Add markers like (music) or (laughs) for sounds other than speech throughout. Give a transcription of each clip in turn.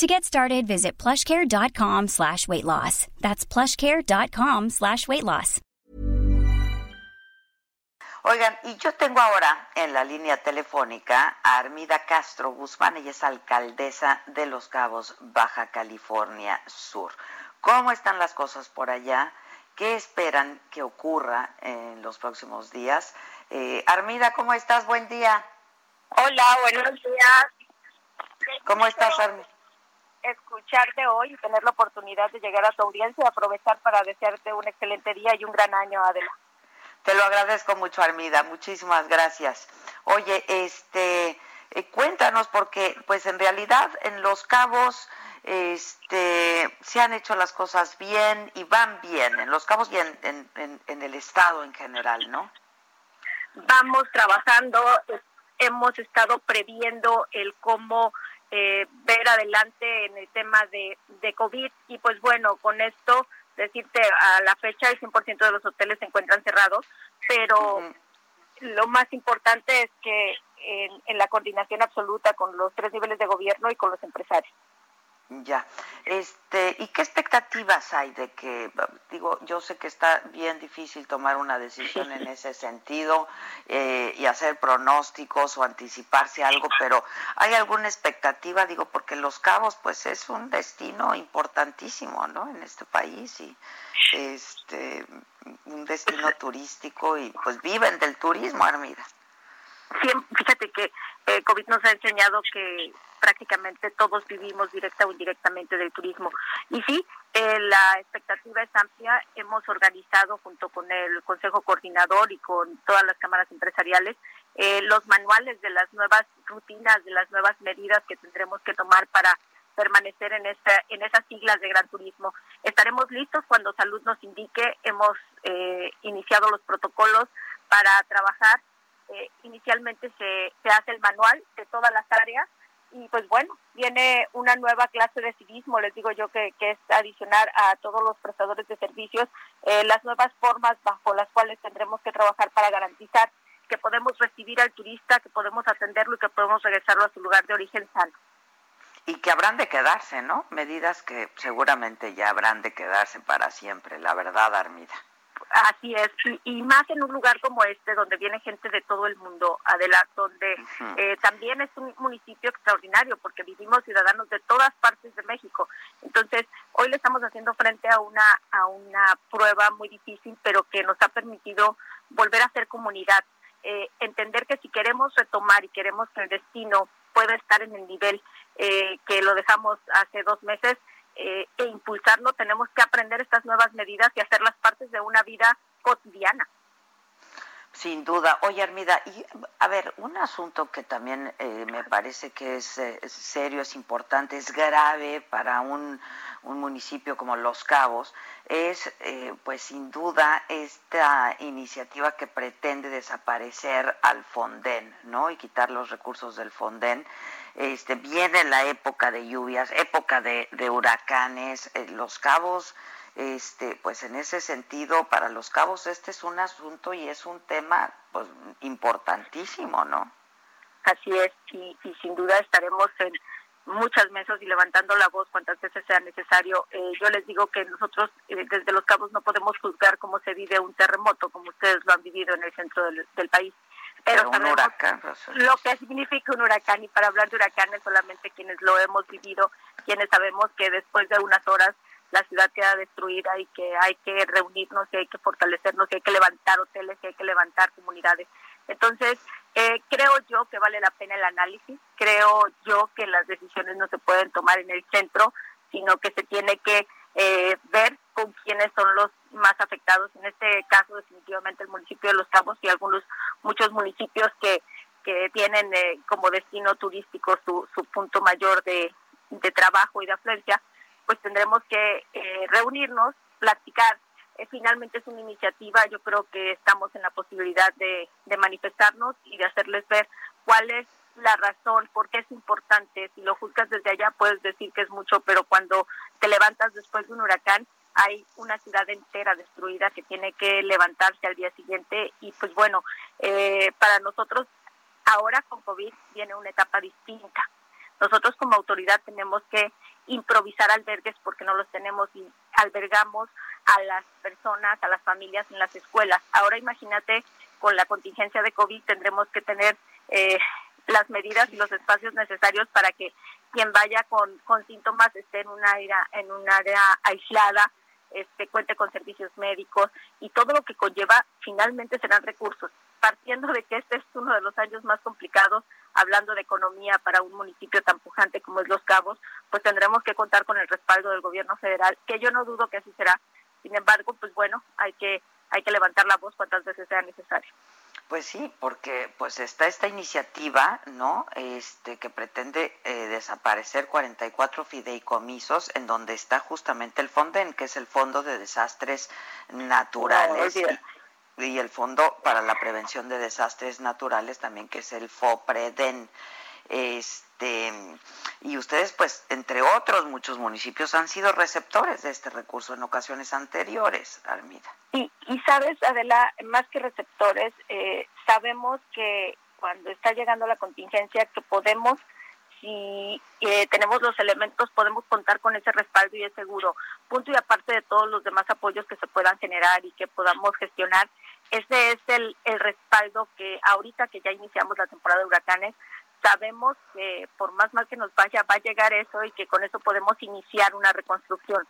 To get started, visit plushcare.com slash weight loss. That's plushcare.com slash weight loss. Oigan, y yo tengo ahora en la línea telefónica a Armida Castro Guzmán, ella es alcaldesa de Los Cabos, Baja California Sur. ¿Cómo están las cosas por allá? ¿Qué esperan que ocurra en los próximos días? Eh, Armida, ¿cómo estás? Buen día. Hola, buenos días. ¿Cómo estás, Armida? Escucharte hoy y tener la oportunidad de llegar a tu audiencia y aprovechar para desearte un excelente día y un gran año, Adela. Te lo agradezco mucho, Armida. Muchísimas gracias. Oye, este, eh, cuéntanos porque, pues, en realidad, en Los Cabos, este, se han hecho las cosas bien y van bien en Los Cabos y en, en, en el estado en general, ¿no? Vamos trabajando, hemos estado previendo el cómo eh, ver adelante en el tema de, de COVID y pues bueno, con esto decirte a la fecha el 100% de los hoteles se encuentran cerrados, pero lo más importante es que en, en la coordinación absoluta con los tres niveles de gobierno y con los empresarios. Ya, este, ¿y qué expectativas hay de que, digo, yo sé que está bien difícil tomar una decisión en (laughs) ese sentido eh, y hacer pronósticos o anticiparse algo, pero ¿hay alguna expectativa? Digo, porque Los Cabos, pues es un destino importantísimo, ¿no? En este país y este, un destino turístico y pues viven del turismo, Armida. Fíjate que eh, COVID nos ha enseñado que prácticamente todos vivimos directa o indirectamente del turismo. Y sí, eh, la expectativa es amplia. Hemos organizado junto con el Consejo Coordinador y con todas las cámaras empresariales eh, los manuales de las nuevas rutinas, de las nuevas medidas que tendremos que tomar para permanecer en esta en esas siglas de Gran Turismo. Estaremos listos cuando Salud nos indique. Hemos eh, iniciado los protocolos para trabajar. Inicialmente se, se hace el manual de todas las áreas y pues bueno, viene una nueva clase de civismo, les digo yo que, que es adicionar a todos los prestadores de servicios eh, las nuevas formas bajo las cuales tendremos que trabajar para garantizar que podemos recibir al turista, que podemos atenderlo y que podemos regresarlo a su lugar de origen sano. Y que habrán de quedarse, ¿no? Medidas que seguramente ya habrán de quedarse para siempre, la verdad, Armida. Así es, y, más en un lugar como este, donde viene gente de todo el mundo, Adela, donde eh, también es un municipio extraordinario, porque vivimos ciudadanos de todas partes de México. Entonces, hoy le estamos haciendo frente a una, a una prueba muy difícil, pero que nos ha permitido volver a ser comunidad, eh, entender que si queremos retomar y queremos que el destino pueda estar en el nivel eh, que lo dejamos hace dos meses, eh, e impulsarlo, tenemos que aprender estas nuevas medidas y hacerlas partes de una vida cotidiana. Sin duda. Oye, Armida, y a ver, un asunto que también eh, me parece que es, eh, serio, es importante, es grave para un, un municipio como Los Cabos, es, pues sin duda, esta iniciativa que pretende desaparecer al Fonden, ¿no? Y quitar los recursos del Fonden este, viene la época de lluvias, época de, huracanes, eh, los cabos, este, pues en ese sentido, para los cabos este es un asunto y es un tema pues, importantísimo, ¿no? Así es, y, sin duda estaremos en muchas mesas y levantando la voz cuantas veces sea necesario. Eh, yo les digo que nosotros eh, desde Los Cabos no podemos juzgar cómo se vive un terremoto, como ustedes lo han vivido en el centro del país pero, un huracán, lo que significa un huracán y para hablar de huracanes solamente quienes lo hemos vivido, quienes sabemos que después de unas horas la ciudad queda destruida y que hay que reunirnos y hay que fortalecernos y hay que levantar hoteles y hay que levantar comunidades. Entonces, eh, creo yo que vale la pena el análisis, creo yo que las decisiones no se pueden tomar en el centro, sino que se tiene que eh, ver con quiénes son los más afectados. En este caso, definitivamente el municipio de Los Cabos y algunos muchos municipios que, que tienen eh, como destino turístico su, su punto mayor de, de trabajo y de afluencia, pues tendremos que eh, reunirnos, platicar eh, finalmente es una iniciativa, yo creo que estamos en la posibilidad de, de manifestarnos y de hacerles ver cuál es la razón, por qué es importante. Si lo juzgas desde allá puedes decir que es mucho, pero cuando te levantas después de un huracán, hay una ciudad entera destruida que tiene que levantarse al día siguiente y pues bueno, eh, para nosotros ahora con COVID viene una etapa distinta. Nosotros como autoridad tenemos que improvisar albergues porque no los tenemos y albergamos a las personas, a las familias en las escuelas. Ahora imagínate, con la contingencia de COVID tendremos que tener eh, las medidas y los espacios necesarios para que quien vaya con, con síntomas esté en un área, en un área aislada, este, cuente con servicios médicos y todo lo que conlleva finalmente serán recursos. Partiendo de que este es uno de los años más complicados, hablando de economía para un municipio tan pujante como es Los Cabos, pues tendremos que contar con el respaldo del gobierno federal, que yo no dudo que así será. Sin embargo, pues bueno, hay que hay que levantar la voz cuantas veces sea necesario. Pues sí, porque pues está esta iniciativa, ¿no? Este que pretende eh, desaparecer 44 fideicomisos en donde está justamente el Fonden, que es el Fondo de Desastres Naturales. y, el Fondo para la Prevención de Desastres Naturales también, que es el FOPREDEN. Este, y ustedes, pues, entre otros muchos municipios han sido receptores de este recurso en ocasiones anteriores, Armida. Y, y sabes, Adela, más que receptores, eh, sabemos que cuando está llegando la contingencia, que podemos, si eh, tenemos los elementos, podemos contar con ese respaldo y es seguro. Punto y aparte de todos los demás apoyos que se puedan generar y que podamos gestionar, ese es el, el respaldo que ahorita que ya iniciamos la temporada de huracanes, sabemos que por más mal que nos vaya, va a llegar eso y que con eso podemos iniciar una reconstrucción.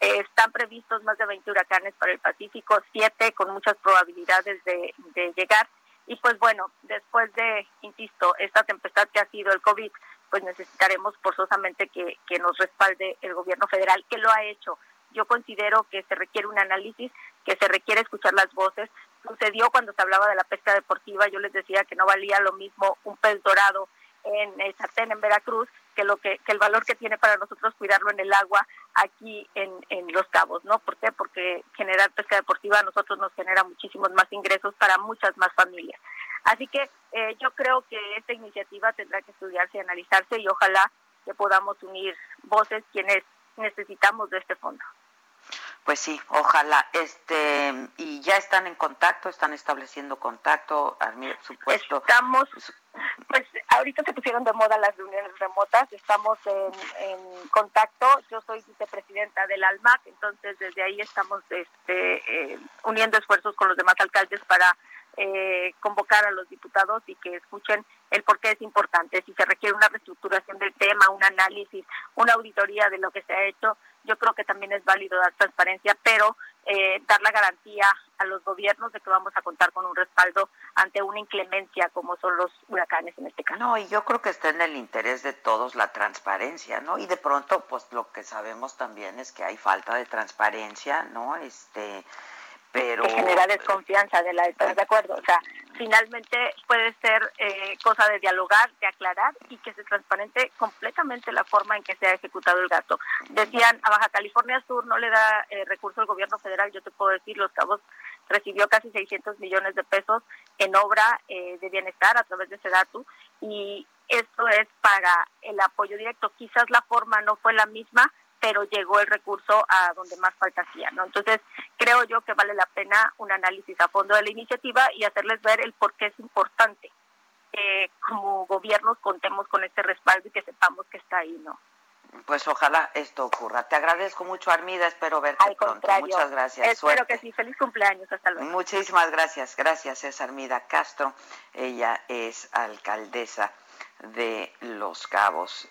Eh, están previstos más de 20 huracanes para el Pacífico, siete con muchas probabilidades de, llegar. Y pues bueno, después de, insisto, esta tempestad que ha sido el COVID, pues necesitaremos forzosamente que nos respalde el gobierno federal, que lo ha hecho. Yo considero que se requiere un análisis, que se requiere escuchar las voces, sucedió cuando se hablaba de la pesca deportiva. Yo les decía que no valía lo mismo un pez dorado en el sartén en Veracruz que lo que, el valor que tiene para nosotros cuidarlo en el agua aquí en, en Los Cabos, ¿no? ¿Por qué? Porque generar pesca deportiva a nosotros nos genera muchísimos más ingresos para muchas más familias. Así que eh, yo creo que esta iniciativa tendrá que estudiarse y analizarse y ojalá que podamos unir voces quienes necesitamos de este fondo. Pues sí, ojalá. Este y ya están en contacto, están estableciendo contacto, supuesto. Estamos, pues ahorita se pusieron de moda las reuniones remotas, estamos en, contacto. Yo soy vicepresidenta del ALMAC, entonces desde ahí estamos este, eh, uniendo esfuerzos con los demás alcaldes para eh, convocar a los diputados y que escuchen el por qué es importante. Si se requiere una reestructuración del tema, un análisis, una auditoría de lo que se ha hecho, yo creo que también es válido dar transparencia, pero eh, dar la garantía a los gobiernos de que vamos a contar con un respaldo ante una inclemencia como son los huracanes en este caso. No, y yo creo que está en el interés de todos la transparencia, ¿no? Y de pronto, pues lo que sabemos también es que hay falta de transparencia, ¿no? Este, pero... Que genera desconfianza de la... ¿Estás de acuerdo? O sea, finalmente puede ser eh, cosa de dialogar, de aclarar y que se transparente completamente la forma en que se ha ejecutado el gasto. Decían, a Baja California Sur no le da eh, recurso al gobierno federal, yo te puedo decir, Los Cabos recibió casi 600 millones de pesos en obra eh, de bienestar a través de Sedatu y esto es para el apoyo directo. Quizás la forma no fue la misma, pero llegó el recurso a donde más falta hacía, ¿no? Entonces, creo yo que vale la pena un análisis a fondo de la iniciativa y hacerles ver el por qué es importante que como gobiernos contemos con este respaldo y que sepamos que está ahí, ¿no? Pues ojalá esto ocurra. Te agradezco mucho, Armida. Espero verte Al pronto. Muchas gracias. Espero que sí. Feliz cumpleaños. Hasta luego. Muchísimas gracias. Gracias, es Armida Castro. Ella es alcaldesa de Los Cabos.